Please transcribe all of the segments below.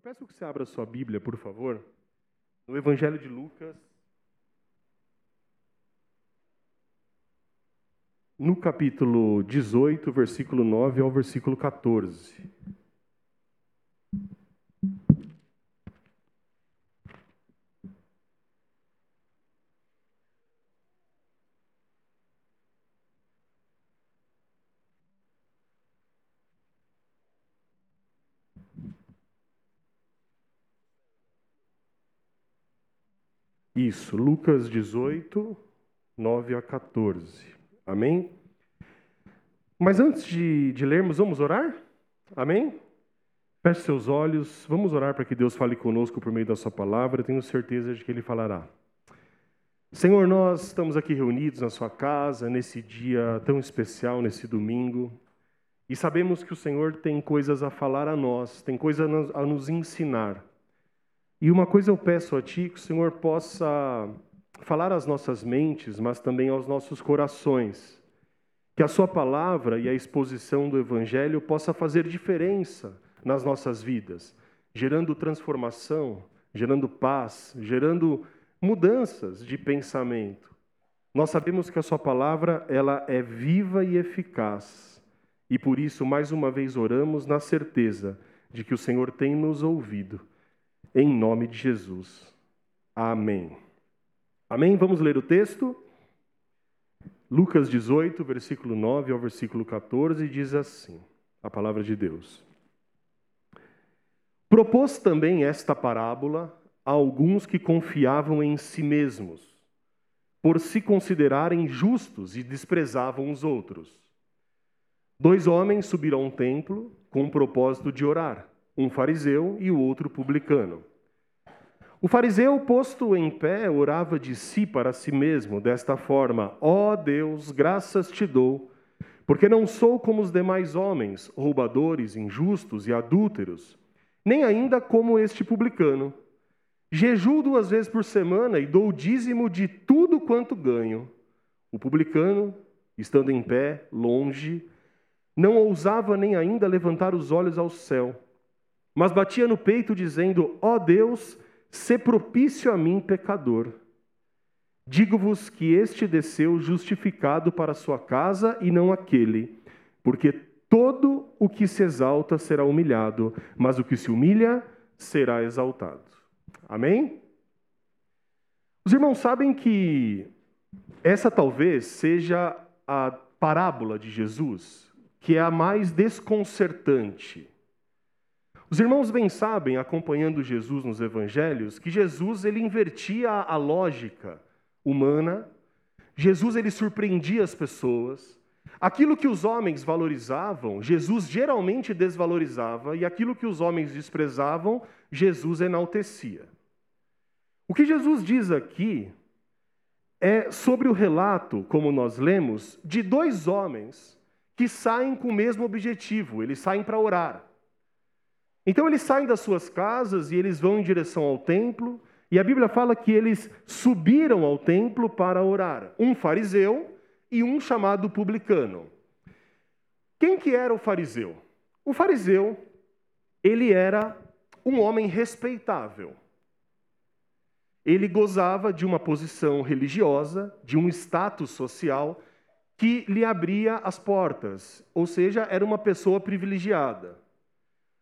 Eu peço que você abra sua Bíblia, por favor, no Evangelho de Lucas, no capítulo 18, versículo 9 ao versículo 14. Isso, Lucas 18, 9 a 14. Amém? Mas antes de, de lermos, vamos orar? Amém? Feche seus olhos, vamos orar para que Deus fale conosco por meio da Sua palavra, tenho certeza de que Ele falará. Senhor, nós estamos aqui reunidos na Sua casa, nesse dia tão especial, nesse domingo, e sabemos que o Senhor tem coisas a falar a nós, tem coisas a nos ensinar. E uma coisa eu peço a Ti, que o Senhor possa falar às nossas mentes, mas também aos nossos corações. Que a Sua palavra e a exposição do Evangelho possa fazer diferença nas nossas vidas, gerando transformação, gerando paz, gerando mudanças de pensamento. Nós sabemos que a Sua palavra ela é viva e eficaz. E por isso, mais uma vez, oramos na certeza de que o Senhor tem nos ouvido em nome de Jesus. Amém. Amém? Vamos ler o texto? Lucas 18, versículo 9 ao versículo 14, diz assim: a palavra de Deus. Propôs também esta parábola a alguns que confiavam em si mesmos, por se considerarem justos e desprezavam os outros. Dois homens subiram ao templo com o propósito de orar um fariseu e o outro publicano. O fariseu, posto em pé, orava de si para si mesmo, desta forma: Ó oh Deus, graças te dou, porque não sou como os demais homens, roubadores, injustos e adúlteros, nem ainda como este publicano. Jejuo duas vezes por semana e dou o dízimo de tudo quanto ganho. O publicano, estando em pé, longe, não ousava nem ainda levantar os olhos ao céu mas batia no peito, dizendo: Ó oh Deus, se propício a mim, pecador. Digo-vos que este desceu justificado para sua casa e não aquele, porque todo o que se exalta será humilhado, mas o que se humilha será exaltado. Amém? Os irmãos sabem que essa talvez seja a parábola de Jesus que é a mais desconcertante os irmãos bem sabem, acompanhando Jesus nos evangelhos, que Jesus ele invertia a lógica humana. Jesus ele surpreendia as pessoas. Aquilo que os homens valorizavam, Jesus geralmente desvalorizava, e aquilo que os homens desprezavam, Jesus enaltecia. O que Jesus diz aqui é sobre o relato, como nós lemos, de dois homens que saem com o mesmo objetivo, eles saem para orar. Então eles saem das suas casas e eles vão em direção ao templo, e a Bíblia fala que eles subiram ao templo para orar, um fariseu e um chamado publicano. Quem que era o fariseu? O fariseu, ele era um homem respeitável. Ele gozava de uma posição religiosa, de um status social que lhe abria as portas, ou seja, era uma pessoa privilegiada.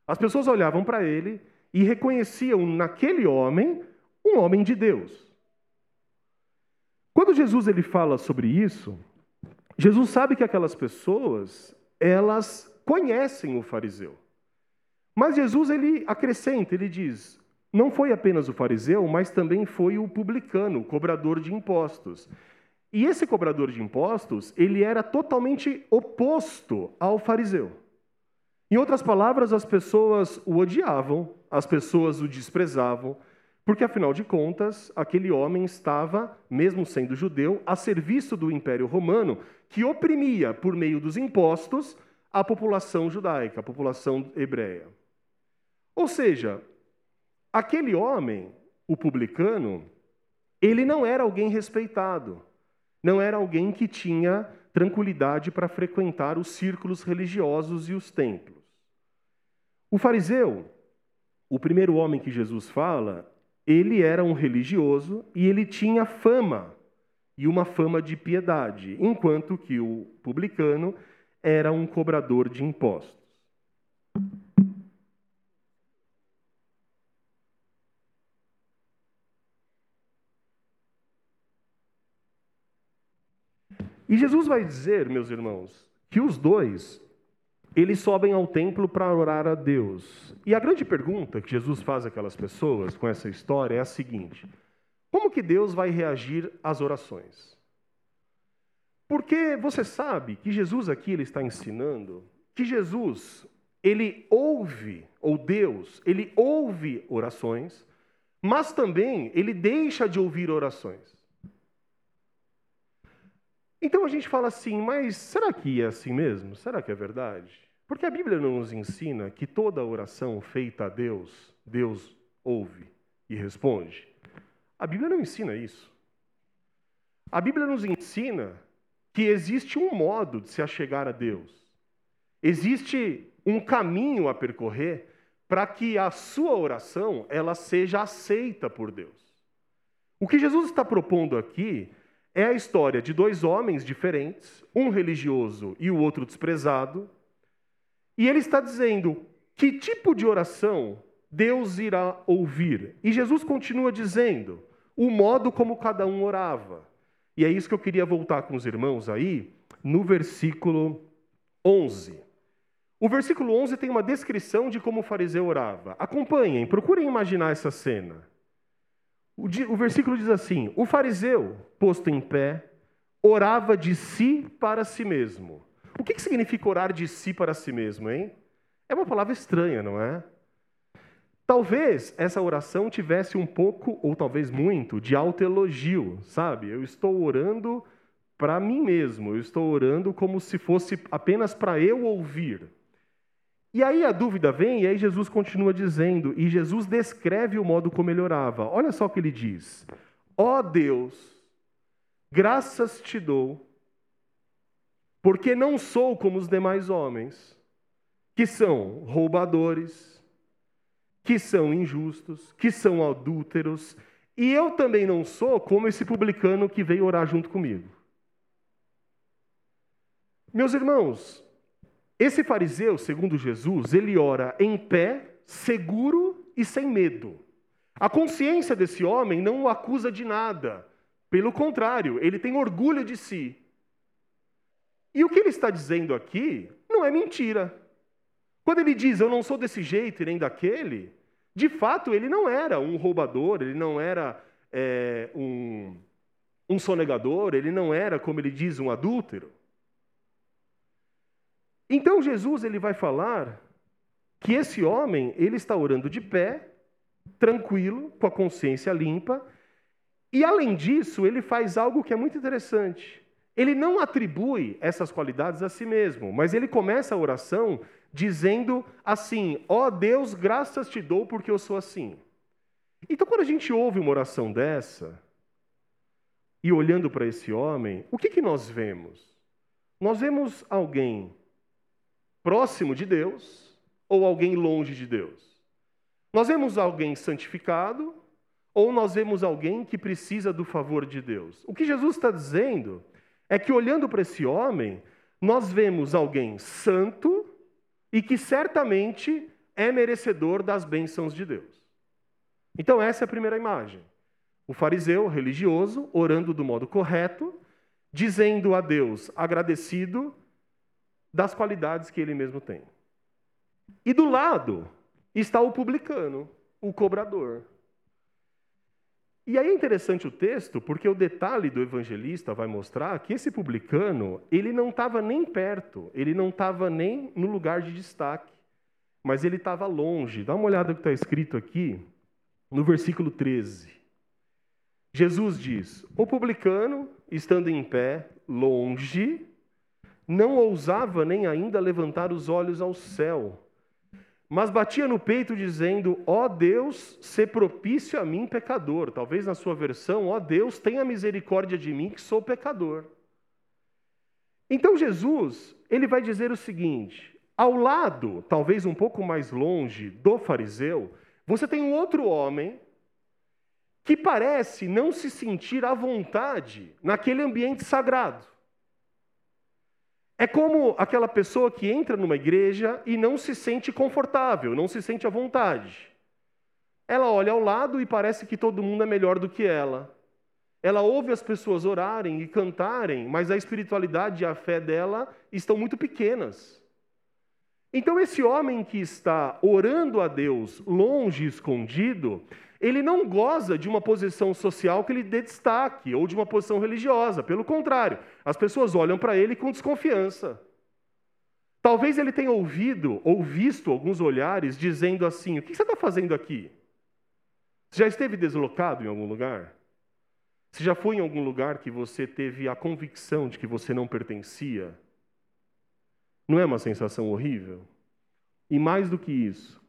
As pessoas olhavam para ele e reconheciam naquele homem um homem de Deus. Quando Jesus ele fala sobre isso, Jesus sabe que aquelas pessoas, elas conhecem o fariseu. Mas Jesus ele acrescenta, ele diz: não foi apenas o fariseu, mas também foi o publicano, o cobrador de impostos. E esse cobrador de impostos, ele era totalmente oposto ao fariseu. Em outras palavras, as pessoas o odiavam, as pessoas o desprezavam, porque afinal de contas, aquele homem estava, mesmo sendo judeu, a serviço do Império Romano, que oprimia, por meio dos impostos, a população judaica, a população hebreia. Ou seja, aquele homem, o publicano, ele não era alguém respeitado, não era alguém que tinha tranquilidade para frequentar os círculos religiosos e os templos. O fariseu, o primeiro homem que Jesus fala, ele era um religioso e ele tinha fama, e uma fama de piedade, enquanto que o publicano era um cobrador de impostos. E Jesus vai dizer, meus irmãos, que os dois eles sobem ao templo para orar a Deus. E a grande pergunta que Jesus faz àquelas pessoas com essa história é a seguinte: como que Deus vai reagir às orações? Porque você sabe que Jesus aqui ele está ensinando que Jesus, ele ouve, ou Deus, ele ouve orações, mas também ele deixa de ouvir orações. Então a gente fala assim, mas será que é assim mesmo? Será que é verdade? Porque a Bíblia não nos ensina que toda oração feita a Deus, Deus ouve e responde. A Bíblia não ensina isso. A Bíblia nos ensina que existe um modo de se achegar a Deus. Existe um caminho a percorrer para que a sua oração ela seja aceita por Deus. O que Jesus está propondo aqui é a história de dois homens diferentes, um religioso e o outro desprezado. E ele está dizendo que tipo de oração Deus irá ouvir. E Jesus continua dizendo o modo como cada um orava. E é isso que eu queria voltar com os irmãos aí, no versículo 11. O versículo 11 tem uma descrição de como o fariseu orava. Acompanhem, procurem imaginar essa cena. O, versículo diz assim: O fariseu, posto em pé, orava de si para si mesmo. O que, que significa orar de si para si mesmo, hein? É uma palavra estranha, não é? Talvez essa oração tivesse um pouco, ou talvez muito, de autoelogio, sabe? Eu estou orando para mim mesmo, eu estou orando como se fosse apenas para eu ouvir. E aí a dúvida vem, e aí Jesus continua dizendo, e Jesus descreve o modo como ele orava. Olha só o que ele diz: Ó oh Deus, graças te dou, porque não sou como os demais homens, que são roubadores, que são injustos, que são adúlteros, e eu também não sou como esse publicano que veio orar junto comigo. Meus irmãos, esse fariseu, segundo Jesus, ele ora em pé, seguro e sem medo. A consciência desse homem não o acusa de nada. Pelo contrário, ele tem orgulho de si. E o que ele está dizendo aqui não é mentira. Quando ele diz eu não sou desse jeito e nem daquele, de fato ele não era um roubador, ele não era é, um, um sonegador, ele não era, como ele diz, um adúltero. Então Jesus ele vai falar que esse homem ele está orando de pé, tranquilo, com a consciência limpa, e além disso ele faz algo que é muito interessante. Ele não atribui essas qualidades a si mesmo, mas ele começa a oração dizendo assim: ó oh Deus, graças te dou porque eu sou assim. Então, quando a gente ouve uma oração dessa, e olhando para esse homem, o que, que nós vemos? Nós vemos alguém próximo de Deus ou alguém longe de Deus? Nós vemos alguém santificado ou nós vemos alguém que precisa do favor de Deus? O que Jesus está dizendo é que, olhando para esse homem, nós vemos alguém santo e que certamente é merecedor das bênçãos de Deus. Então, essa é a primeira imagem. O fariseu religioso orando do modo correto, dizendo a Deus agradecido das qualidades que ele mesmo tem. E do lado está o publicano, o cobrador. E aí é interessante o texto, porque o detalhe do evangelista vai mostrar que esse publicano, ele não estava nem perto, ele não estava nem no lugar de destaque, mas ele estava longe. Dá uma olhada no que está escrito aqui, no versículo 13. Jesus diz: O publicano, estando em pé, longe, não ousava nem ainda levantar os olhos ao céu, mas batia no peito dizendo: Ó oh Deus, se propício a mim, pecador. Talvez na sua versão, ó oh Deus, tenha misericórdia de mim, que sou pecador. Então Jesus, ele vai dizer o seguinte: ao lado, talvez um pouco mais longe do fariseu, você tem um outro homem que parece não se sentir à vontade naquele ambiente sagrado. É como aquela pessoa que entra numa igreja e não se sente confortável, não se sente à vontade. Ela olha ao lado e parece que todo mundo é melhor do que ela. Ela ouve as pessoas orarem e cantarem, mas a espiritualidade e a fé dela estão muito pequenas. Então, esse homem que está orando a Deus longe, escondido, ele não goza de uma posição social que lhe dê destaque ou de uma posição religiosa. Pelo contrário, as pessoas olham para ele com desconfiança. Talvez ele tenha ouvido ou visto alguns olhares dizendo assim: O que você está fazendo aqui? Você já esteve deslocado em algum lugar? Você já foi em algum lugar que você teve a convicção de que você não pertencia? Não é uma sensação horrível? E mais do que isso,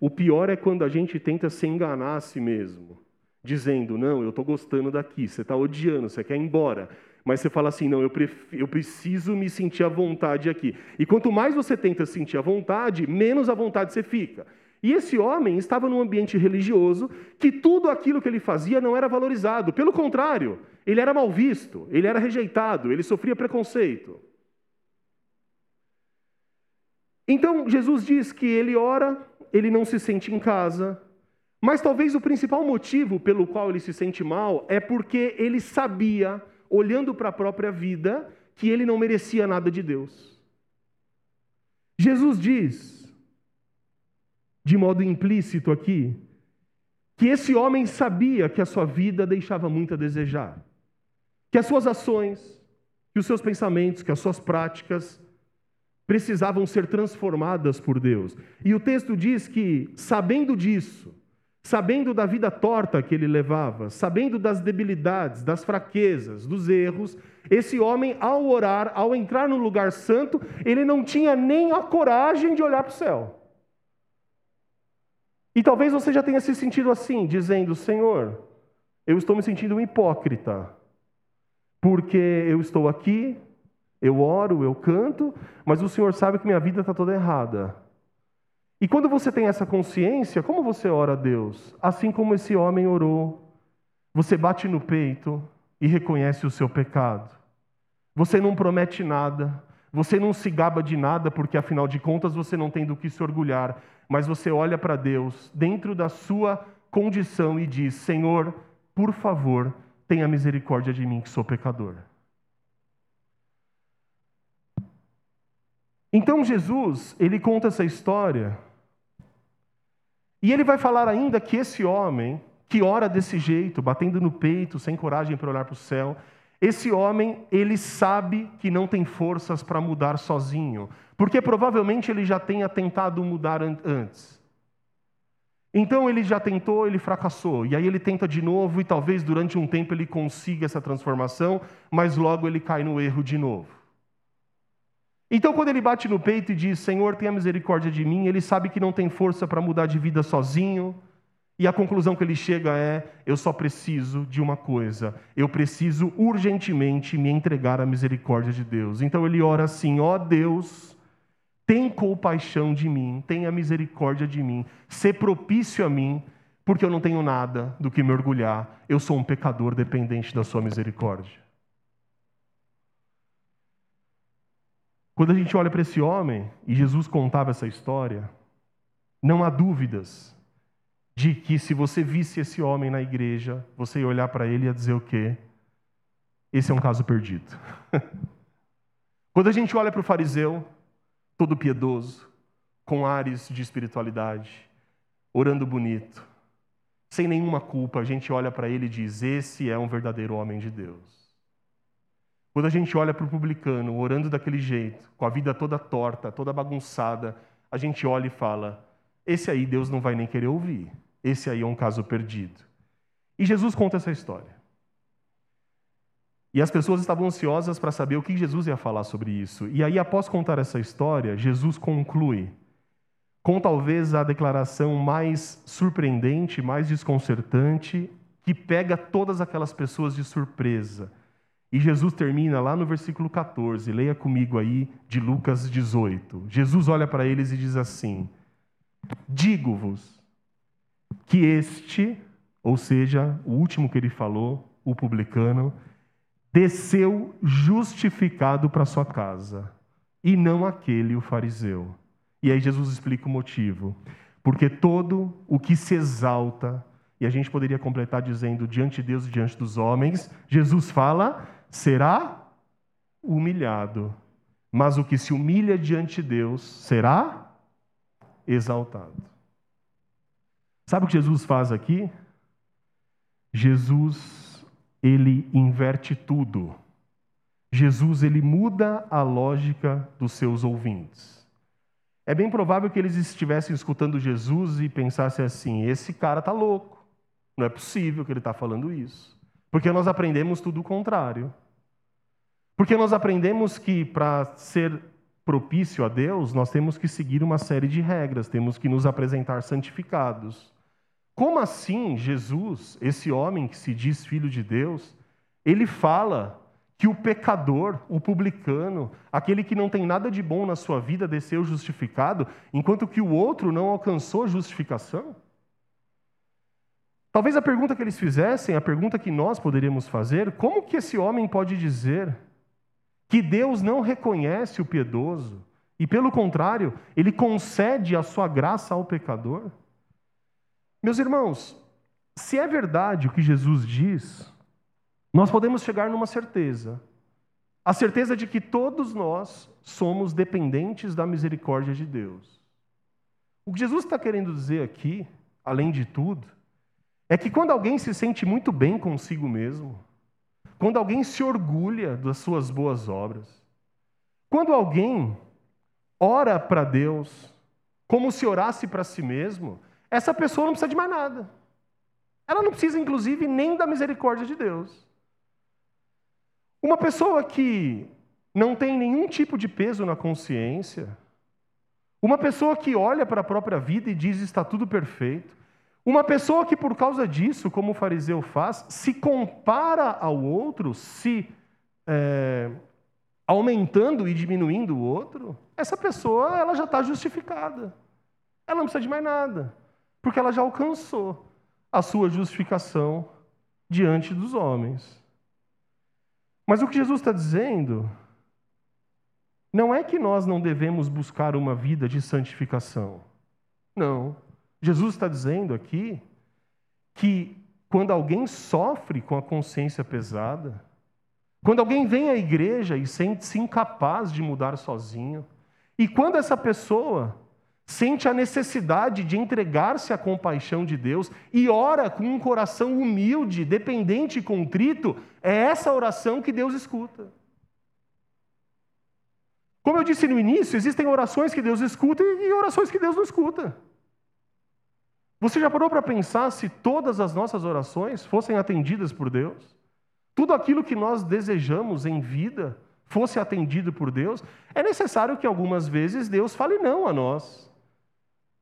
o pior é quando a gente tenta se enganar a si mesmo, dizendo: Não, eu estou gostando daqui, você está odiando, você quer ir embora. Mas você fala assim: Não, eu, eu preciso me sentir à vontade aqui. E quanto mais você tenta sentir à vontade, menos à vontade você fica. E esse homem estava num ambiente religioso que tudo aquilo que ele fazia não era valorizado. Pelo contrário, ele era mal visto, ele era rejeitado, ele sofria preconceito. Então Jesus diz que ele ora, ele não se sente em casa, mas talvez o principal motivo pelo qual ele se sente mal é porque ele sabia, olhando para a própria vida, que ele não merecia nada de Deus. Jesus diz, de modo implícito aqui, que esse homem sabia que a sua vida deixava muito a desejar, que as suas ações, que os seus pensamentos, que as suas práticas precisavam ser transformadas por Deus. E o texto diz que, sabendo disso, sabendo da vida torta que ele levava, sabendo das debilidades, das fraquezas, dos erros, esse homem, ao orar, ao entrar no lugar santo, ele não tinha nem a coragem de olhar para o céu. E talvez você já tenha se sentido assim, dizendo: Senhor, eu estou me sentindo um hipócrita, porque eu estou aqui, eu oro, eu canto, mas o Senhor sabe que minha vida está toda errada. E quando você tem essa consciência, como você ora a Deus? Assim como esse homem orou. Você bate no peito e reconhece o seu pecado. Você não promete nada, você não se gaba de nada, porque afinal de contas você não tem do que se orgulhar, mas você olha para Deus dentro da sua condição e diz: Senhor, por favor, tenha misericórdia de mim, que sou pecador. Então Jesus, ele conta essa história, e ele vai falar ainda que esse homem, que ora desse jeito, batendo no peito, sem coragem para olhar para o céu, esse homem, ele sabe que não tem forças para mudar sozinho, porque provavelmente ele já tenha tentado mudar antes. Então ele já tentou, ele fracassou, e aí ele tenta de novo, e talvez durante um tempo ele consiga essa transformação, mas logo ele cai no erro de novo. Então, quando ele bate no peito e diz: Senhor, tenha misericórdia de mim, ele sabe que não tem força para mudar de vida sozinho. E a conclusão que ele chega é: eu só preciso de uma coisa, eu preciso urgentemente me entregar à misericórdia de Deus. Então ele ora assim: ó oh Deus, tem compaixão de mim, tenha misericórdia de mim, ser propício a mim, porque eu não tenho nada do que me orgulhar, eu sou um pecador dependente da Sua misericórdia. Quando a gente olha para esse homem, e Jesus contava essa história, não há dúvidas de que se você visse esse homem na igreja, você ia olhar para ele e ia dizer o quê? Esse é um caso perdido. Quando a gente olha para o fariseu, todo piedoso, com ares de espiritualidade, orando bonito, sem nenhuma culpa, a gente olha para ele e diz: Esse é um verdadeiro homem de Deus. Quando a gente olha para o publicano orando daquele jeito, com a vida toda torta, toda bagunçada, a gente olha e fala: esse aí Deus não vai nem querer ouvir. Esse aí é um caso perdido. E Jesus conta essa história. E as pessoas estavam ansiosas para saber o que Jesus ia falar sobre isso. E aí, após contar essa história, Jesus conclui com talvez a declaração mais surpreendente, mais desconcertante, que pega todas aquelas pessoas de surpresa. E Jesus termina lá no versículo 14, leia comigo aí de Lucas 18. Jesus olha para eles e diz assim: Digo-vos que este, ou seja, o último que ele falou, o publicano, desceu justificado para sua casa, e não aquele, o fariseu. E aí Jesus explica o motivo. Porque todo o que se exalta, e a gente poderia completar dizendo diante de Deus e diante dos homens, Jesus fala, será humilhado. Mas o que se humilha diante de Deus será exaltado. Sabe o que Jesus faz aqui? Jesus, ele inverte tudo. Jesus, ele muda a lógica dos seus ouvintes. É bem provável que eles estivessem escutando Jesus e pensassem assim: esse cara está louco. Não é possível que ele está falando isso. Porque nós aprendemos tudo o contrário. Porque nós aprendemos que para ser propício a Deus, nós temos que seguir uma série de regras, temos que nos apresentar santificados. Como assim Jesus, esse homem que se diz filho de Deus, ele fala que o pecador, o publicano, aquele que não tem nada de bom na sua vida, desceu justificado, enquanto que o outro não alcançou justificação? Talvez a pergunta que eles fizessem, a pergunta que nós poderíamos fazer, como que esse homem pode dizer que Deus não reconhece o piedoso e, pelo contrário, ele concede a sua graça ao pecador? Meus irmãos, se é verdade o que Jesus diz, nós podemos chegar numa certeza. A certeza de que todos nós somos dependentes da misericórdia de Deus. O que Jesus está querendo dizer aqui, além de tudo, é que quando alguém se sente muito bem consigo mesmo, quando alguém se orgulha das suas boas obras, quando alguém ora para Deus como se orasse para si mesmo, essa pessoa não precisa de mais nada. Ela não precisa, inclusive, nem da misericórdia de Deus. Uma pessoa que não tem nenhum tipo de peso na consciência, uma pessoa que olha para a própria vida e diz está tudo perfeito, uma pessoa que por causa disso, como o fariseu faz, se compara ao outro, se é, aumentando e diminuindo o outro, essa pessoa ela já está justificada. Ela não precisa de mais nada porque ela já alcançou a sua justificação diante dos homens. Mas o que Jesus está dizendo não é que nós não devemos buscar uma vida de santificação. Não. Jesus está dizendo aqui que quando alguém sofre com a consciência pesada, quando alguém vem à igreja e sente-se incapaz de mudar sozinho, e quando essa pessoa sente a necessidade de entregar-se à compaixão de Deus e ora com um coração humilde, dependente e contrito, é essa oração que Deus escuta. Como eu disse no início, existem orações que Deus escuta e orações que Deus não escuta. Você já parou para pensar se todas as nossas orações fossem atendidas por Deus? Tudo aquilo que nós desejamos em vida fosse atendido por Deus? É necessário que algumas vezes Deus fale não a nós.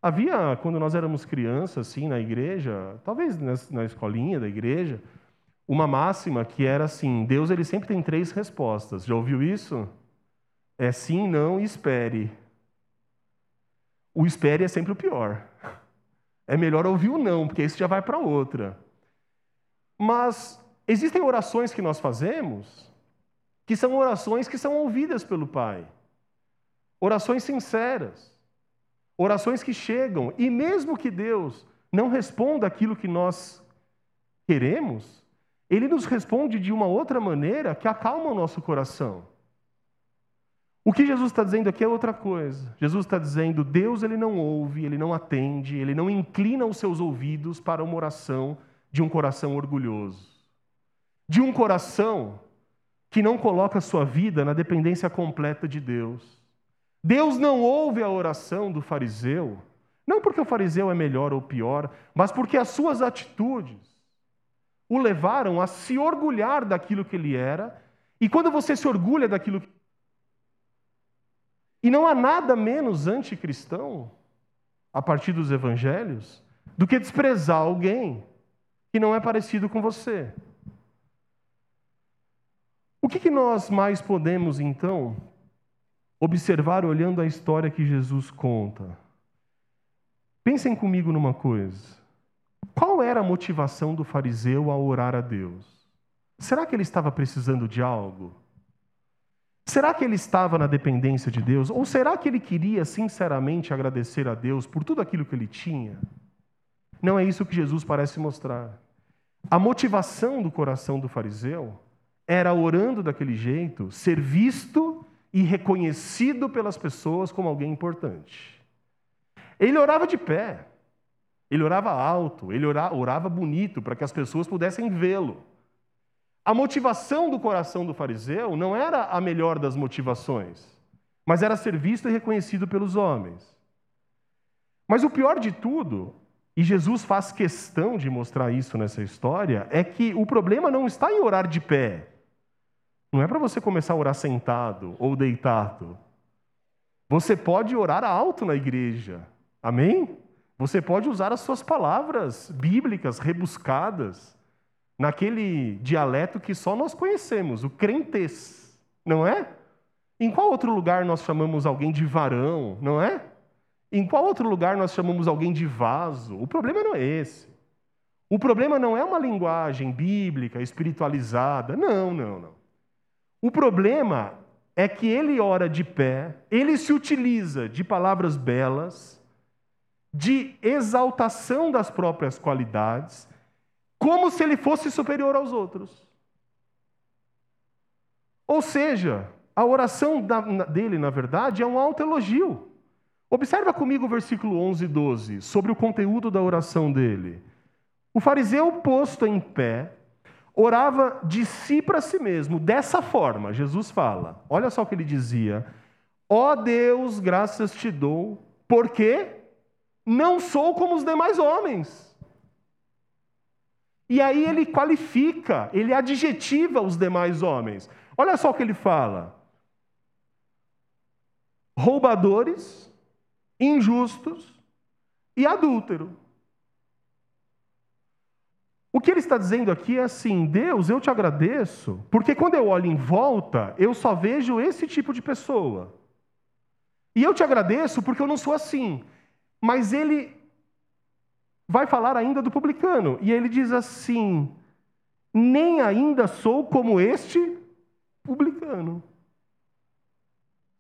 Havia, quando nós éramos crianças, assim, na igreja, talvez na escolinha da igreja, uma máxima que era assim: Deus ele sempre tem três respostas. Já ouviu isso? É sim, não e espere. O espere é sempre o pior. É melhor ouvir o não, porque isso já vai para outra. Mas existem orações que nós fazemos que são orações que são ouvidas pelo Pai. Orações sinceras. Orações que chegam, e mesmo que Deus não responda aquilo que nós queremos, Ele nos responde de uma outra maneira que acalma o nosso coração. O que Jesus está dizendo aqui é outra coisa. Jesus está dizendo: Deus ele não ouve, ele não atende, ele não inclina os seus ouvidos para uma oração de um coração orgulhoso, de um coração que não coloca sua vida na dependência completa de Deus. Deus não ouve a oração do fariseu, não porque o fariseu é melhor ou pior, mas porque as suas atitudes o levaram a se orgulhar daquilo que ele era, e quando você se orgulha daquilo que. E não há nada menos anticristão, a partir dos evangelhos, do que desprezar alguém que não é parecido com você. O que, que nós mais podemos, então, observar olhando a história que Jesus conta. Pensem comigo numa coisa. Qual era a motivação do fariseu ao orar a Deus? Será que ele estava precisando de algo? Será que ele estava na dependência de Deus? Ou será que ele queria sinceramente agradecer a Deus por tudo aquilo que ele tinha? Não é isso que Jesus parece mostrar. A motivação do coração do fariseu era, orando daquele jeito, ser visto e reconhecido pelas pessoas como alguém importante. Ele orava de pé, ele orava alto, ele orava bonito para que as pessoas pudessem vê-lo. A motivação do coração do fariseu não era a melhor das motivações, mas era ser visto e reconhecido pelos homens. Mas o pior de tudo, e Jesus faz questão de mostrar isso nessa história, é que o problema não está em orar de pé. Não é para você começar a orar sentado ou deitado. Você pode orar alto na igreja. Amém? Você pode usar as suas palavras bíblicas rebuscadas naquele dialeto que só nós conhecemos, o crentez, não é? Em qual outro lugar nós chamamos alguém de varão, não é? Em qual outro lugar nós chamamos alguém de vaso? O problema não é esse. O problema não é uma linguagem bíblica, espiritualizada. Não, não, não. O problema é que ele ora de pé, ele se utiliza de palavras belas, de exaltação das próprias qualidades, como se ele fosse superior aos outros. Ou seja, a oração dele, na verdade, é um autoelogio. Observa comigo o versículo 11 e 12, sobre o conteúdo da oração dele. O fariseu posto em pé, orava de si para si mesmo, dessa forma, Jesus fala. Olha só o que ele dizia: Ó oh Deus, graças te dou, porque não sou como os demais homens e aí ele qualifica, ele adjetiva os demais homens. Olha só o que ele fala: roubadores, injustos e adúltero. O que ele está dizendo aqui é assim: Deus, eu te agradeço, porque quando eu olho em volta, eu só vejo esse tipo de pessoa. E eu te agradeço porque eu não sou assim. Mas ele vai falar ainda do publicano. E ele diz assim: Nem ainda sou como este publicano.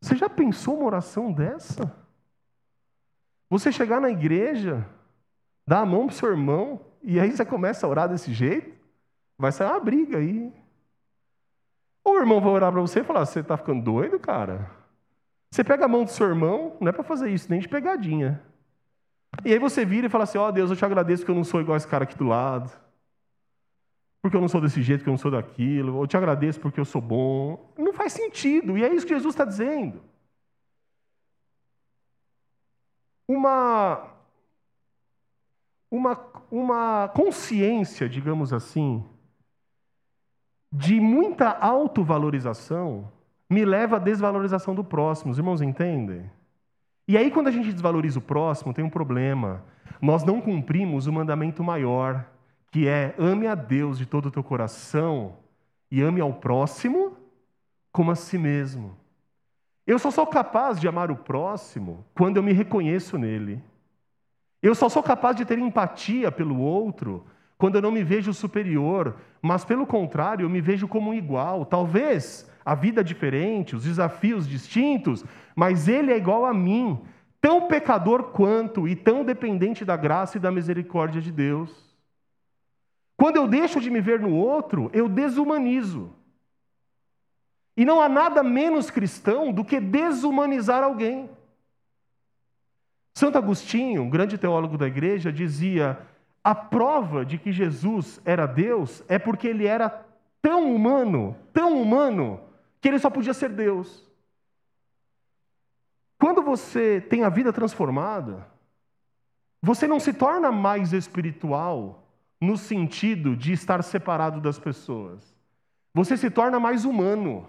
Você já pensou uma oração dessa? Você chegar na igreja, dar a mão para seu irmão, e aí você começa a orar desse jeito, vai sair uma briga aí. Ou o irmão vai orar para você e falar: Você está ficando doido, cara? Você pega a mão do seu irmão, não é para fazer isso, nem de pegadinha. E aí você vira e fala assim: Ó oh, Deus, eu te agradeço que eu não sou igual esse cara aqui do lado. Porque eu não sou desse jeito, que eu não sou daquilo. Eu te agradeço porque eu sou bom. Não faz sentido. E é isso que Jesus está dizendo. Uma, uma, uma consciência, digamos assim, de muita autovalorização me leva à desvalorização do próximo. Os irmãos entendem? E aí, quando a gente desvaloriza o próximo, tem um problema. Nós não cumprimos o mandamento maior, que é ame a Deus de todo o teu coração e ame ao próximo como a si mesmo. Eu só sou capaz de amar o próximo quando eu me reconheço nele. Eu só sou capaz de ter empatia pelo outro quando eu não me vejo superior, mas pelo contrário, eu me vejo como um igual. Talvez a vida é diferente, os desafios distintos, mas ele é igual a mim, tão pecador quanto e tão dependente da graça e da misericórdia de Deus. Quando eu deixo de me ver no outro, eu desumanizo. E não há nada menos cristão do que desumanizar alguém. Santo Agostinho, um grande teólogo da igreja, dizia: a prova de que Jesus era Deus é porque ele era tão humano, tão humano, que ele só podia ser Deus. Quando você tem a vida transformada, você não se torna mais espiritual no sentido de estar separado das pessoas. Você se torna mais humano.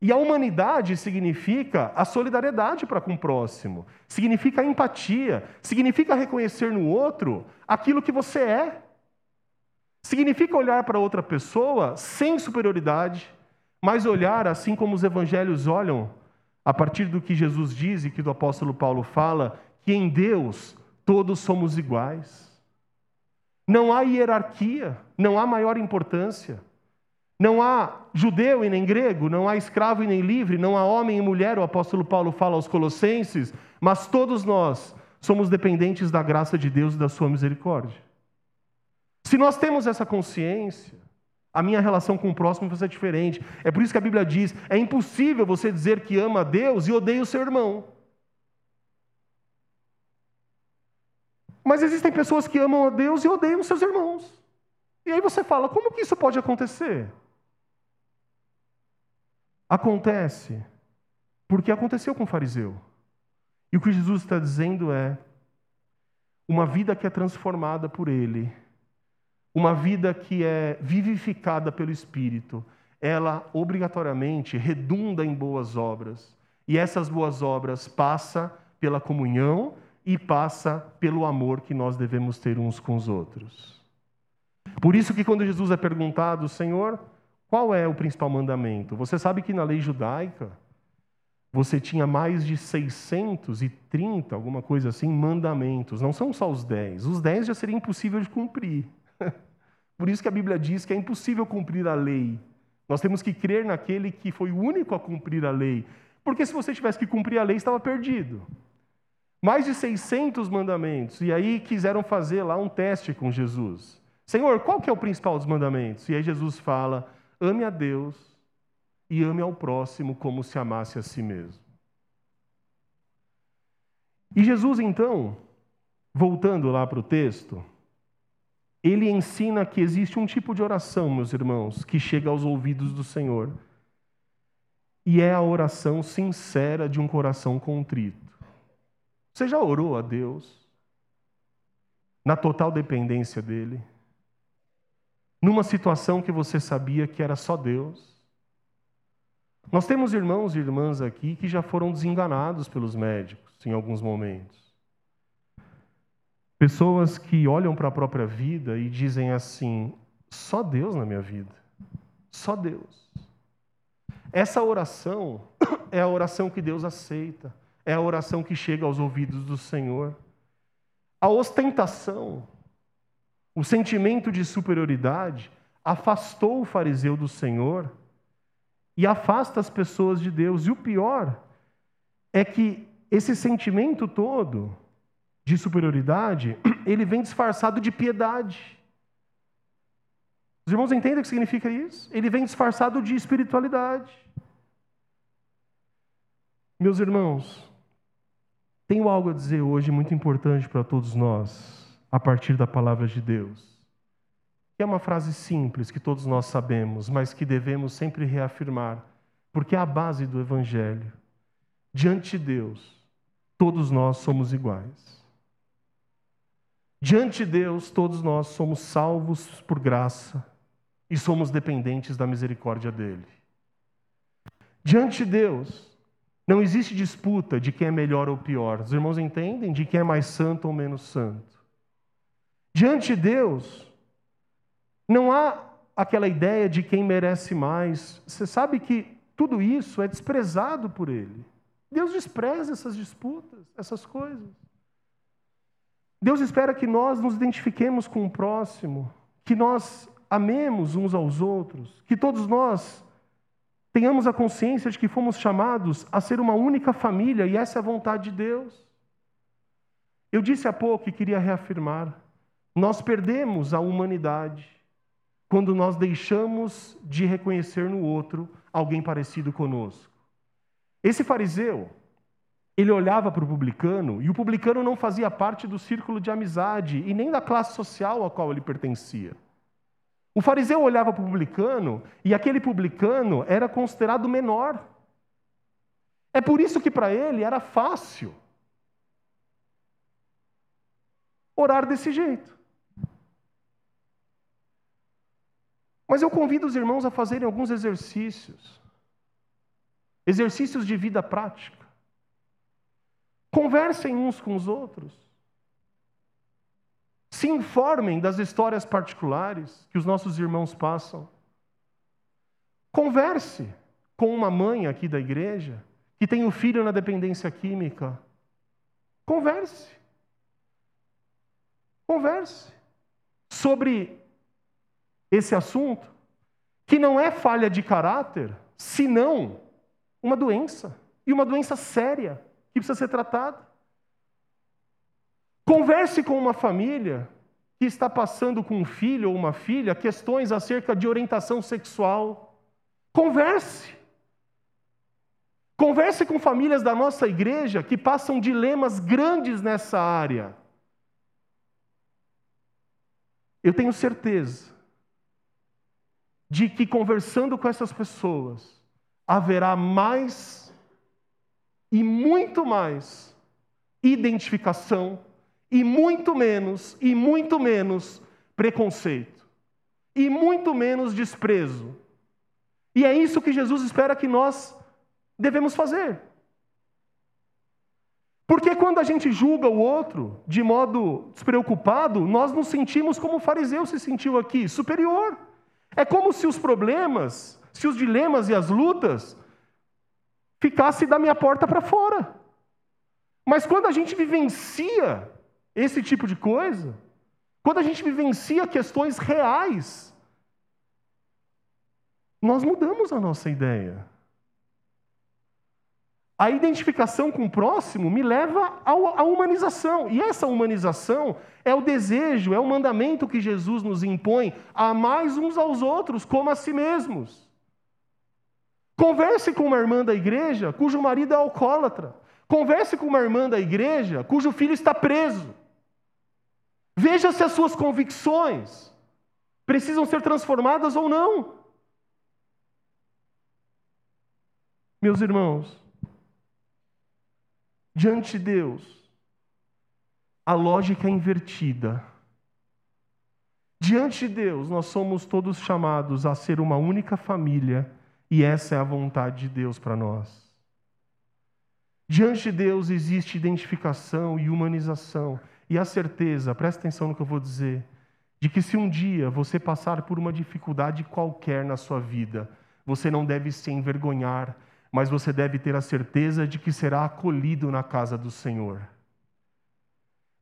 E a humanidade significa a solidariedade para com o próximo, significa a empatia, significa reconhecer no outro aquilo que você é. Significa olhar para outra pessoa sem superioridade, mas olhar assim como os evangelhos olham, a partir do que Jesus diz e que o apóstolo Paulo fala, que em Deus todos somos iguais. Não há hierarquia, não há maior importância. Não há judeu e nem grego, não há escravo e nem livre, não há homem e mulher, o apóstolo Paulo fala aos Colossenses, mas todos nós somos dependentes da graça de Deus e da sua misericórdia. Se nós temos essa consciência, a minha relação com o próximo vai ser diferente. É por isso que a Bíblia diz: é impossível você dizer que ama a Deus e odeia o seu irmão. Mas existem pessoas que amam a Deus e odeiam seus irmãos. E aí você fala: como que isso pode acontecer? Acontece porque aconteceu com o fariseu. E o que Jesus está dizendo é: uma vida que é transformada por Ele, uma vida que é vivificada pelo Espírito, ela obrigatoriamente redunda em boas obras. E essas boas obras passa pela comunhão e passa pelo amor que nós devemos ter uns com os outros. Por isso que quando Jesus é perguntado, Senhor, qual é o principal mandamento? Você sabe que na lei judaica você tinha mais de 630, alguma coisa assim, mandamentos. Não são só os 10. Os 10 já seria impossível de cumprir. Por isso que a Bíblia diz que é impossível cumprir a lei. Nós temos que crer naquele que foi o único a cumprir a lei. Porque se você tivesse que cumprir a lei, estava perdido. Mais de 600 mandamentos. E aí quiseram fazer lá um teste com Jesus. Senhor, qual que é o principal dos mandamentos? E aí Jesus fala: ame a Deus e ame ao próximo como se amasse a si mesmo. E Jesus, então, voltando lá para o texto, ele ensina que existe um tipo de oração, meus irmãos, que chega aos ouvidos do Senhor. E é a oração sincera de um coração contrito. Você já orou a Deus na total dependência dele? Numa situação que você sabia que era só Deus? Nós temos irmãos e irmãs aqui que já foram desenganados pelos médicos em alguns momentos. Pessoas que olham para a própria vida e dizem assim: só Deus na minha vida, só Deus. Essa oração é a oração que Deus aceita é a oração que chega aos ouvidos do Senhor. A ostentação, o sentimento de superioridade, afastou o fariseu do Senhor e afasta as pessoas de Deus. E o pior é que esse sentimento todo de superioridade, ele vem disfarçado de piedade. Os irmãos entendem o que significa isso? Ele vem disfarçado de espiritualidade. Meus irmãos, tenho algo a dizer hoje muito importante para todos nós, a partir da palavra de Deus. É uma frase simples que todos nós sabemos, mas que devemos sempre reafirmar, porque é a base do Evangelho. Diante de Deus, todos nós somos iguais. Diante de Deus, todos nós somos salvos por graça e somos dependentes da misericórdia dele. Diante de Deus, não existe disputa de quem é melhor ou pior. Os irmãos entendem? De quem é mais santo ou menos santo. Diante de Deus, não há aquela ideia de quem merece mais. Você sabe que tudo isso é desprezado por Ele. Deus despreza essas disputas, essas coisas. Deus espera que nós nos identifiquemos com o próximo, que nós amemos uns aos outros, que todos nós tenhamos a consciência de que fomos chamados a ser uma única família e essa é a vontade de Deus. Eu disse há pouco e queria reafirmar: nós perdemos a humanidade quando nós deixamos de reconhecer no outro alguém parecido conosco. Esse fariseu, ele olhava para o publicano e o publicano não fazia parte do círculo de amizade e nem da classe social a qual ele pertencia. O fariseu olhava para o publicano e aquele publicano era considerado menor. É por isso que para ele era fácil orar desse jeito. Mas eu convido os irmãos a fazerem alguns exercícios, exercícios de vida prática. Conversem uns com os outros. Se informem das histórias particulares que os nossos irmãos passam. Converse com uma mãe aqui da igreja que tem um filho na dependência química. Converse. Converse. sobre esse assunto, que não é falha de caráter, senão uma doença, e uma doença séria, que precisa ser tratada. Converse com uma família que está passando com um filho ou uma filha questões acerca de orientação sexual. Converse. Converse com famílias da nossa igreja que passam dilemas grandes nessa área. Eu tenho certeza de que conversando com essas pessoas haverá mais e muito mais identificação e muito menos e muito menos preconceito e muito menos desprezo. E é isso que Jesus espera que nós devemos fazer. Porque quando a gente julga o outro de modo despreocupado, nós nos sentimos como o fariseu se sentiu aqui, superior. É como se os problemas, se os dilemas e as lutas ficassem da minha porta para fora. Mas quando a gente vivencia esse tipo de coisa, quando a gente vivencia questões reais, nós mudamos a nossa ideia. A identificação com o próximo me leva à humanização. E essa humanização é o desejo, é o mandamento que Jesus nos impõe a mais uns aos outros, como a si mesmos. Converse com uma irmã da igreja cujo marido é alcoólatra. Converse com uma irmã da igreja cujo filho está preso. Veja se as suas convicções precisam ser transformadas ou não. Meus irmãos, Diante de Deus, a lógica é invertida. Diante de Deus, nós somos todos chamados a ser uma única família, e essa é a vontade de Deus para nós. Diante de Deus existe identificação e humanização, e a certeza, presta atenção no que eu vou dizer, de que se um dia você passar por uma dificuldade qualquer na sua vida, você não deve se envergonhar, mas você deve ter a certeza de que será acolhido na casa do Senhor.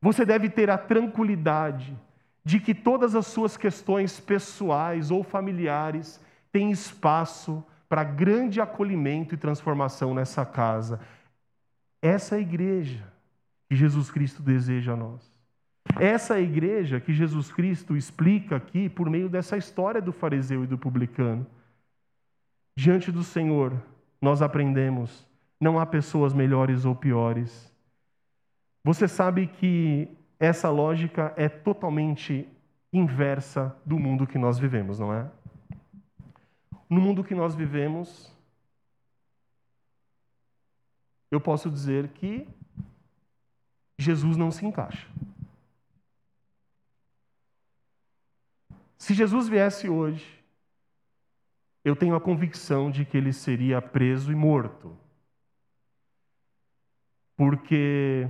Você deve ter a tranquilidade de que todas as suas questões pessoais ou familiares têm espaço para grande acolhimento e transformação nessa casa. Essa é a igreja que Jesus Cristo deseja a nós. Essa é a igreja que Jesus Cristo explica aqui por meio dessa história do fariseu e do publicano. Diante do Senhor, nós aprendemos: não há pessoas melhores ou piores. Você sabe que essa lógica é totalmente inversa do mundo que nós vivemos, não é? No mundo que nós vivemos, eu posso dizer que Jesus não se encaixa. Se Jesus viesse hoje eu tenho a convicção de que ele seria preso e morto. Porque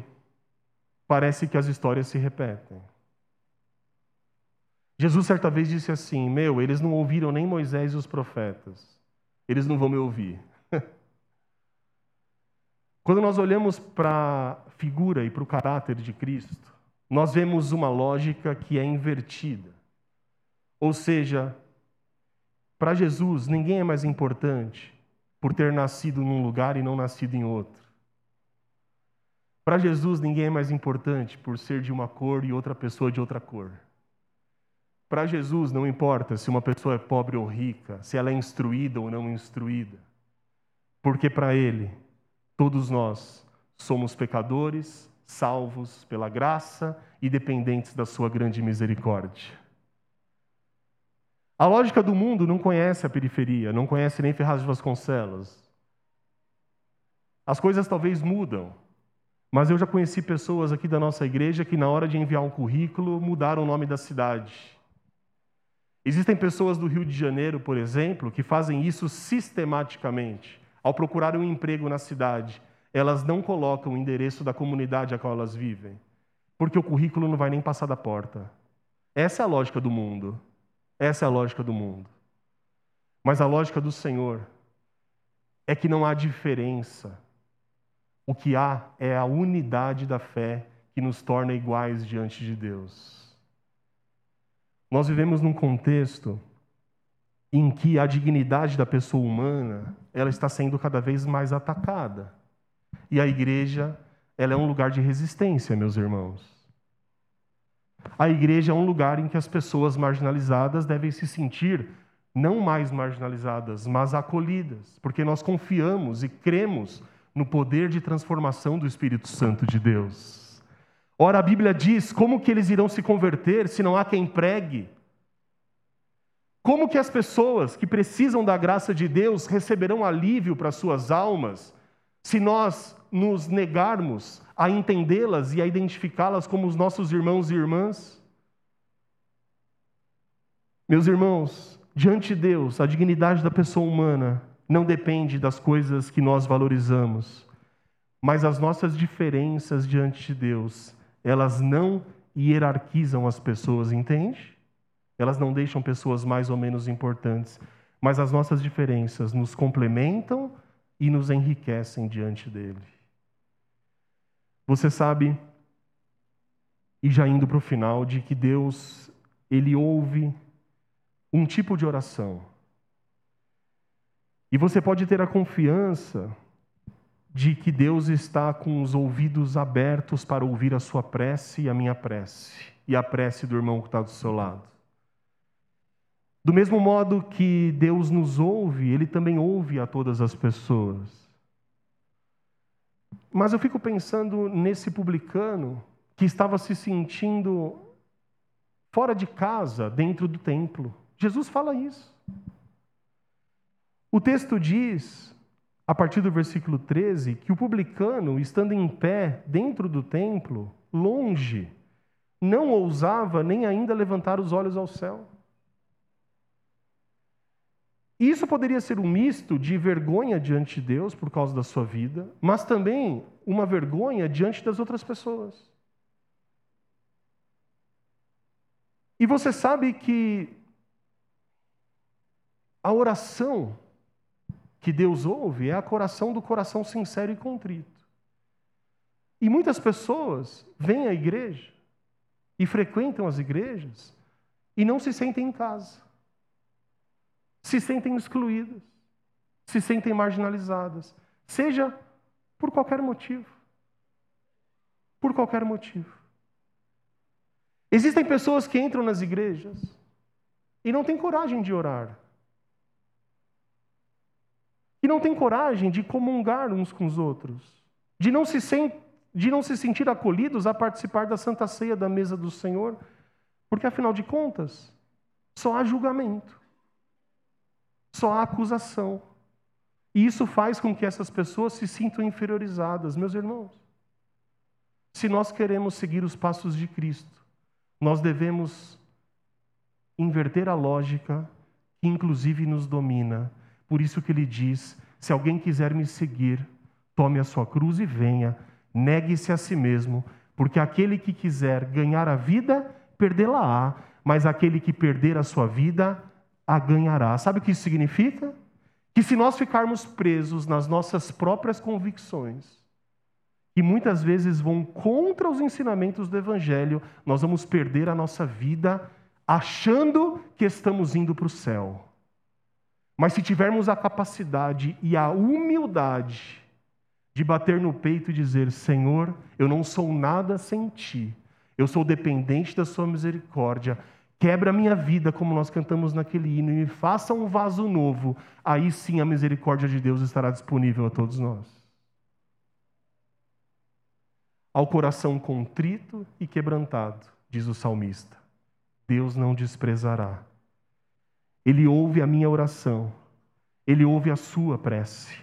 parece que as histórias se repetem. Jesus certa vez disse assim: Meu, eles não ouviram nem Moisés e os profetas, eles não vão me ouvir. Quando nós olhamos para a figura e para o caráter de Cristo, nós vemos uma lógica que é invertida. Ou seja, para Jesus, ninguém é mais importante por ter nascido num lugar e não nascido em outro. Para Jesus, ninguém é mais importante por ser de uma cor e outra pessoa de outra cor. Para Jesus, não importa se uma pessoa é pobre ou rica, se ela é instruída ou não instruída, porque para Ele, todos nós somos pecadores, salvos pela graça e dependentes da Sua grande misericórdia. A lógica do mundo não conhece a periferia, não conhece nem Ferraz de Vasconcelos. As coisas talvez mudam, mas eu já conheci pessoas aqui da nossa igreja que, na hora de enviar um currículo, mudaram o nome da cidade. Existem pessoas do Rio de Janeiro, por exemplo, que fazem isso sistematicamente. Ao procurar um emprego na cidade, elas não colocam o endereço da comunidade a qual elas vivem, porque o currículo não vai nem passar da porta. Essa é a lógica do mundo. Essa é a lógica do mundo. Mas a lógica do Senhor é que não há diferença. O que há é a unidade da fé que nos torna iguais diante de Deus. Nós vivemos num contexto em que a dignidade da pessoa humana ela está sendo cada vez mais atacada. E a igreja ela é um lugar de resistência, meus irmãos. A igreja é um lugar em que as pessoas marginalizadas devem se sentir não mais marginalizadas, mas acolhidas, porque nós confiamos e cremos no poder de transformação do Espírito Santo de Deus. Ora, a Bíblia diz: como que eles irão se converter se não há quem pregue? Como que as pessoas que precisam da graça de Deus receberão alívio para suas almas se nós nos negarmos a entendê-las e a identificá-las como os nossos irmãos e irmãs? Meus irmãos, diante de Deus, a dignidade da pessoa humana não depende das coisas que nós valorizamos, mas as nossas diferenças diante de Deus, elas não hierarquizam as pessoas, entende? Elas não deixam pessoas mais ou menos importantes, mas as nossas diferenças nos complementam e nos enriquecem diante dele. Você sabe, e já indo para o final, de que Deus, Ele ouve um tipo de oração. E você pode ter a confiança de que Deus está com os ouvidos abertos para ouvir a sua prece e a minha prece, e a prece do irmão que está do seu lado. Do mesmo modo que Deus nos ouve, Ele também ouve a todas as pessoas. Mas eu fico pensando nesse publicano que estava se sentindo fora de casa, dentro do templo. Jesus fala isso. O texto diz, a partir do versículo 13, que o publicano, estando em pé dentro do templo, longe, não ousava nem ainda levantar os olhos ao céu. Isso poderia ser um misto de vergonha diante de Deus por causa da sua vida, mas também uma vergonha diante das outras pessoas. E você sabe que a oração que Deus ouve é a oração do coração sincero e contrito. E muitas pessoas vêm à igreja e frequentam as igrejas e não se sentem em casa. Se sentem excluídas, se sentem marginalizadas, seja por qualquer motivo. Por qualquer motivo. Existem pessoas que entram nas igrejas e não têm coragem de orar e não têm coragem de comungar uns com os outros, de não se, de não se sentir acolhidos a participar da Santa Ceia da mesa do Senhor, porque afinal de contas, só há julgamento, só há acusação. E isso faz com que essas pessoas se sintam inferiorizadas, meus irmãos. Se nós queremos seguir os passos de Cristo, nós devemos inverter a lógica que inclusive nos domina por isso que ele diz: se alguém quiser me seguir, tome a sua cruz e venha, negue-se a si mesmo, porque aquele que quiser ganhar a vida, perdê-la-á, mas aquele que perder a sua vida, a ganhará. Sabe o que isso significa? Que se nós ficarmos presos nas nossas próprias convicções, que muitas vezes vão contra os ensinamentos do Evangelho, nós vamos perder a nossa vida achando que estamos indo para o céu. Mas se tivermos a capacidade e a humildade de bater no peito e dizer: Senhor, eu não sou nada sem ti, eu sou dependente da Sua misericórdia, quebra a minha vida, como nós cantamos naquele hino, e me faça um vaso novo, aí sim a misericórdia de Deus estará disponível a todos nós. Ao coração contrito e quebrantado, diz o salmista, Deus não desprezará. Ele ouve a minha oração, ele ouve a sua prece.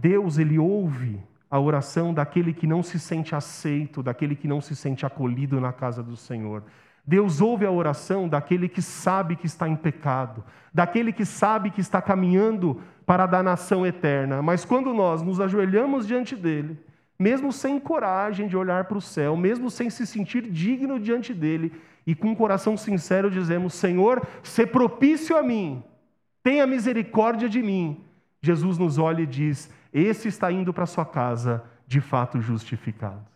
Deus, ele ouve a oração daquele que não se sente aceito, daquele que não se sente acolhido na casa do Senhor. Deus ouve a oração daquele que sabe que está em pecado, daquele que sabe que está caminhando para a danação eterna. Mas quando nós nos ajoelhamos diante dele, mesmo sem coragem de olhar para o céu, mesmo sem se sentir digno diante dele, e com um coração sincero dizemos: Senhor, se propício a mim, tenha misericórdia de mim. Jesus nos olha e diz: Esse está indo para sua casa, de fato justificado.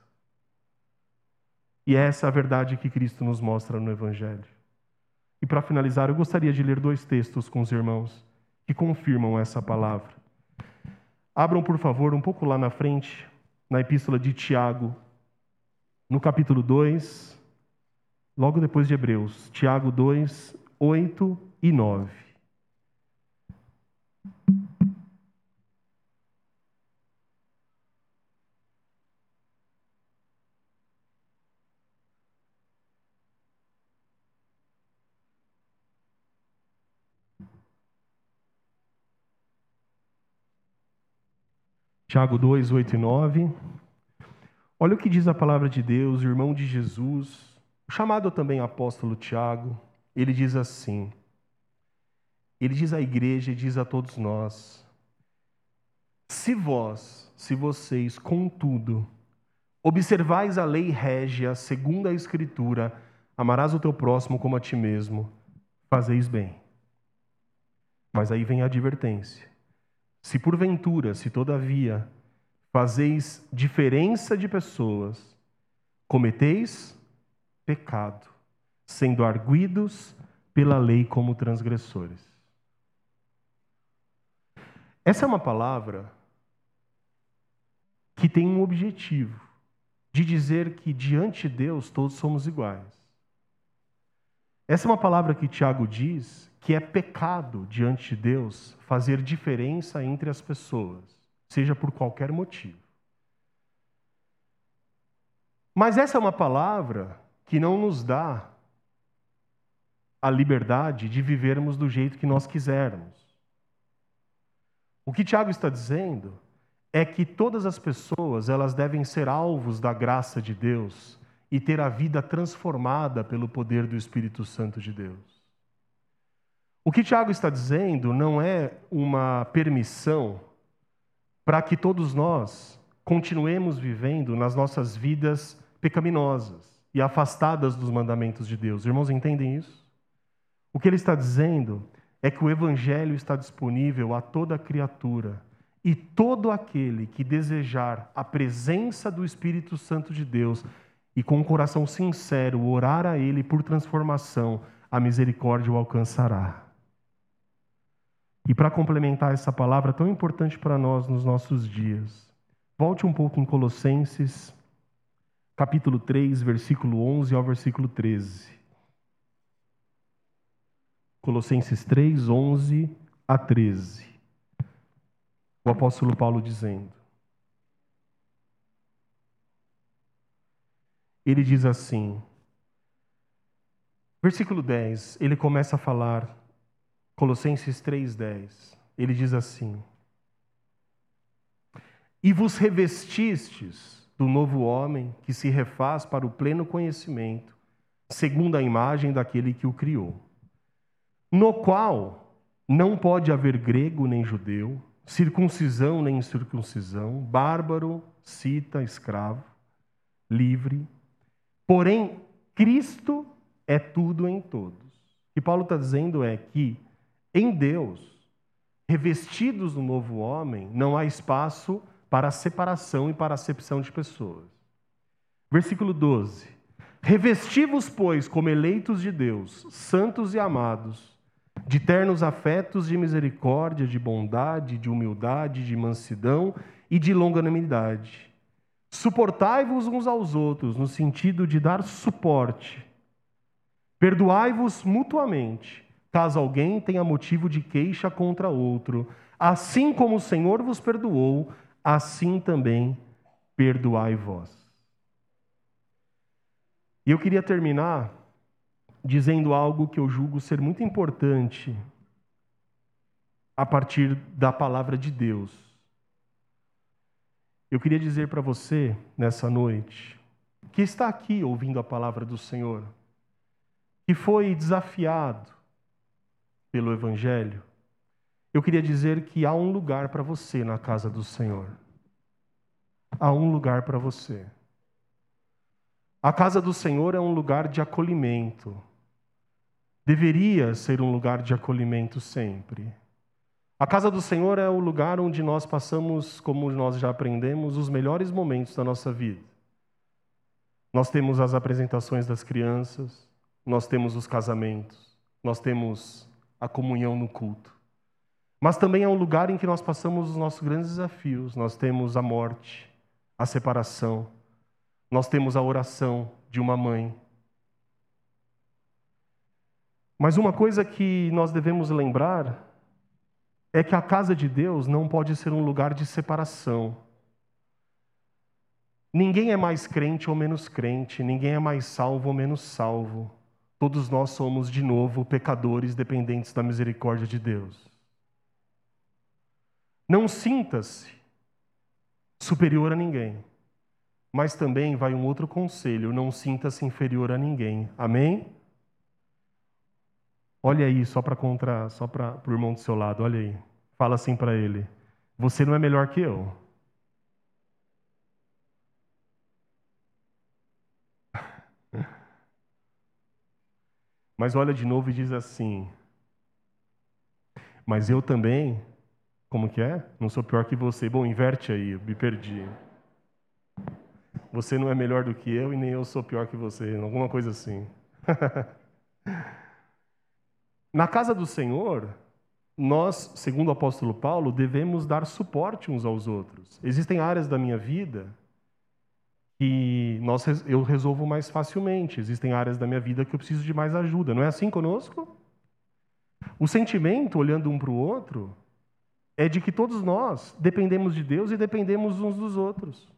E essa é a verdade que Cristo nos mostra no Evangelho. E para finalizar, eu gostaria de ler dois textos com os irmãos que confirmam essa palavra. Abram, por favor, um pouco lá na frente, na epístola de Tiago, no capítulo 2, logo depois de Hebreus. Tiago 2, 8 e 9. Tiago 2, 8 e 9. Olha o que diz a palavra de Deus, irmão de Jesus, chamado também apóstolo Tiago. Ele diz assim: ele diz à igreja e diz a todos nós: se vós, se vocês, contudo, observais a lei régia segundo a Escritura, amarás o teu próximo como a ti mesmo, fazeis bem. Mas aí vem a advertência. Se porventura, se todavia, fazeis diferença de pessoas, cometeis pecado, sendo arguidos pela lei como transgressores. Essa é uma palavra que tem um objetivo de dizer que diante de Deus todos somos iguais. Essa é uma palavra que Tiago diz que é pecado diante de Deus fazer diferença entre as pessoas, seja por qualquer motivo. Mas essa é uma palavra que não nos dá a liberdade de vivermos do jeito que nós quisermos. O que Tiago está dizendo é que todas as pessoas, elas devem ser alvos da graça de Deus e ter a vida transformada pelo poder do Espírito Santo de Deus. O que Tiago está dizendo não é uma permissão para que todos nós continuemos vivendo nas nossas vidas pecaminosas e afastadas dos mandamentos de Deus. Irmãos, entendem isso? O que ele está dizendo é que o Evangelho está disponível a toda criatura e todo aquele que desejar a presença do Espírito Santo de Deus e com um coração sincero orar a Ele por transformação, a misericórdia o alcançará. E para complementar essa palavra tão importante para nós nos nossos dias, volte um pouco em Colossenses, capítulo 3, versículo 11 ao versículo 13. Colossenses 3, 11 a 13. O apóstolo Paulo dizendo: Ele diz assim, versículo 10, ele começa a falar Colossenses 3,10, ele diz assim: E vos revestistes do novo homem que se refaz para o pleno conhecimento, segundo a imagem daquele que o criou, no qual não pode haver grego nem judeu, circuncisão nem incircuncisão, bárbaro, cita, escravo, livre, porém Cristo é tudo em todos. O que Paulo está dizendo é que em Deus, revestidos do novo homem, não há espaço para a separação e para a acepção de pessoas. Versículo 12: Revestivos, pois, como eleitos de Deus, santos e amados, de ternos afetos de misericórdia, de bondade, de humildade, de mansidão e de longanimidade. Suportai-vos uns aos outros, no sentido de dar suporte. Perdoai-vos mutuamente caso alguém tenha motivo de queixa contra outro. Assim como o Senhor vos perdoou, assim também perdoai vós. E eu queria terminar dizendo algo que eu julgo ser muito importante a partir da palavra de Deus. Eu queria dizer para você, nessa noite, que está aqui ouvindo a palavra do Senhor, que foi desafiado, pelo Evangelho, eu queria dizer que há um lugar para você na casa do Senhor. Há um lugar para você. A casa do Senhor é um lugar de acolhimento. Deveria ser um lugar de acolhimento sempre. A casa do Senhor é o lugar onde nós passamos, como nós já aprendemos, os melhores momentos da nossa vida. Nós temos as apresentações das crianças, nós temos os casamentos, nós temos a comunhão no culto. Mas também é um lugar em que nós passamos os nossos grandes desafios. Nós temos a morte, a separação, nós temos a oração de uma mãe. Mas uma coisa que nós devemos lembrar é que a casa de Deus não pode ser um lugar de separação. Ninguém é mais crente ou menos crente, ninguém é mais salvo ou menos salvo. Todos nós somos, de novo, pecadores dependentes da misericórdia de Deus. Não sinta-se superior a ninguém, mas também vai um outro conselho: não sinta-se inferior a ninguém. Amém? Olha aí, só para contra, só para o irmão do seu lado, olha aí. Fala assim para ele: Você não é melhor que eu. Mas olha de novo e diz assim: Mas eu também, como que é? Não sou pior que você. Bom, inverte aí, me perdi. Você não é melhor do que eu e nem eu sou pior que você, alguma coisa assim. Na casa do Senhor, nós, segundo o apóstolo Paulo, devemos dar suporte uns aos outros. Existem áreas da minha vida que nós, eu resolvo mais facilmente. Existem áreas da minha vida que eu preciso de mais ajuda. Não é assim conosco? O sentimento, olhando um para o outro, é de que todos nós dependemos de Deus e dependemos uns dos outros.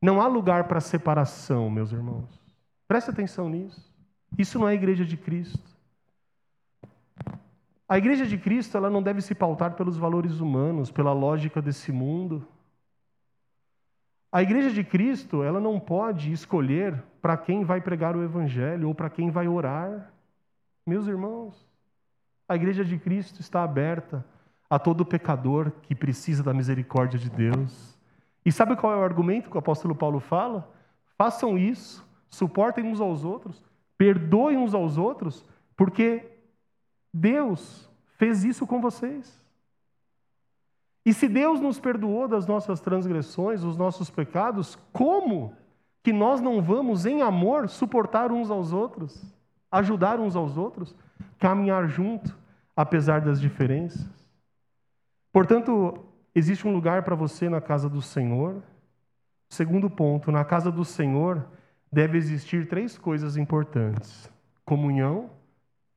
Não há lugar para separação, meus irmãos. Preste atenção nisso. Isso não é a igreja de Cristo. A igreja de Cristo ela não deve se pautar pelos valores humanos, pela lógica desse mundo. A igreja de Cristo, ela não pode escolher para quem vai pregar o evangelho ou para quem vai orar. Meus irmãos, a igreja de Cristo está aberta a todo pecador que precisa da misericórdia de Deus. E sabe qual é o argumento que o apóstolo Paulo fala? Façam isso, suportem uns aos outros, perdoem uns aos outros, porque Deus fez isso com vocês. E se Deus nos perdoou das nossas transgressões, dos nossos pecados, como que nós não vamos, em amor, suportar uns aos outros, ajudar uns aos outros, caminhar junto, apesar das diferenças? Portanto, existe um lugar para você na casa do Senhor. Segundo ponto, na casa do Senhor deve existir três coisas importantes: comunhão,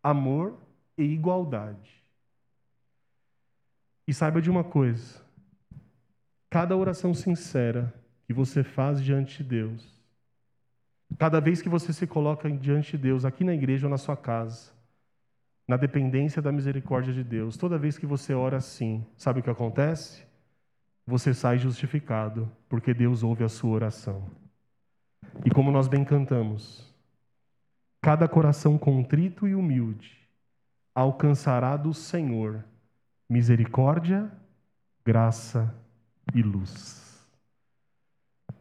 amor e igualdade. E saiba de uma coisa: cada oração sincera que você faz diante de Deus, cada vez que você se coloca diante de Deus, aqui na igreja ou na sua casa, na dependência da misericórdia de Deus, toda vez que você ora assim, sabe o que acontece? Você sai justificado, porque Deus ouve a sua oração. E como nós bem cantamos, cada coração contrito e humilde alcançará do Senhor misericórdia, graça e luz.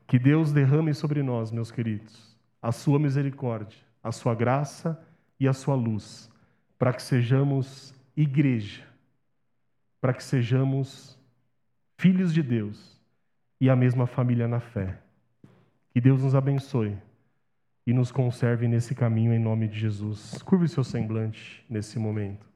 Que Deus derrame sobre nós, meus queridos, a sua misericórdia, a sua graça e a sua luz, para que sejamos igreja, para que sejamos filhos de Deus e a mesma família na fé. Que Deus nos abençoe e nos conserve nesse caminho em nome de Jesus. Curve seu semblante nesse momento.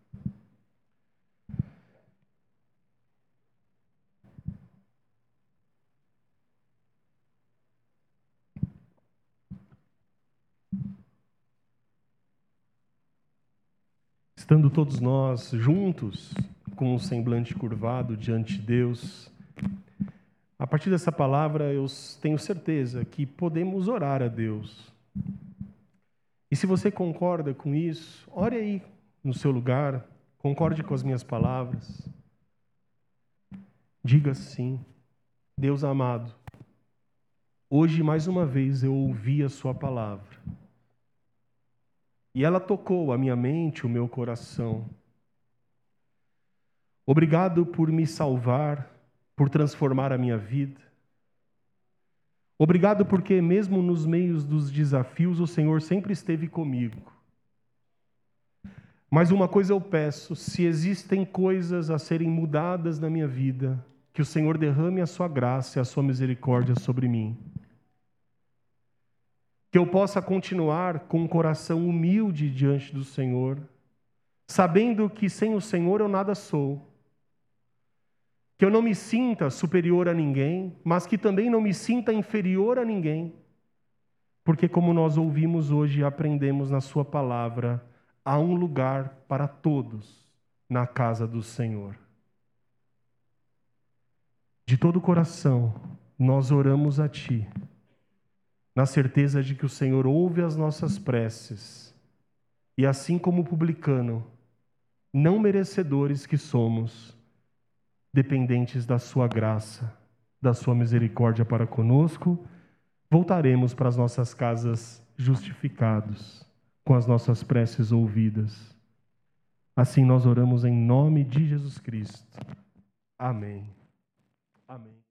Estando todos nós juntos, com o semblante curvado diante de Deus, a partir dessa palavra eu tenho certeza que podemos orar a Deus. E se você concorda com isso, ore aí no seu lugar, concorde com as minhas palavras. Diga sim, Deus amado, hoje mais uma vez eu ouvi a Sua palavra. E ela tocou a minha mente, o meu coração. Obrigado por me salvar, por transformar a minha vida. Obrigado porque, mesmo nos meios dos desafios, o Senhor sempre esteve comigo. Mas uma coisa eu peço: se existem coisas a serem mudadas na minha vida, que o Senhor derrame a sua graça e a sua misericórdia sobre mim. Que eu possa continuar com um coração humilde diante do Senhor, sabendo que sem o Senhor eu nada sou. Que eu não me sinta superior a ninguém, mas que também não me sinta inferior a ninguém. Porque, como nós ouvimos hoje e aprendemos na Sua palavra, há um lugar para todos na casa do Senhor. De todo o coração, nós oramos a Ti, na certeza de que o Senhor ouve as nossas preces, e assim como o publicano, não merecedores que somos, dependentes da Sua graça, da Sua misericórdia para conosco, voltaremos para as nossas casas justificados, com as nossas preces ouvidas. Assim nós oramos em nome de Jesus Cristo. Amém. Amém.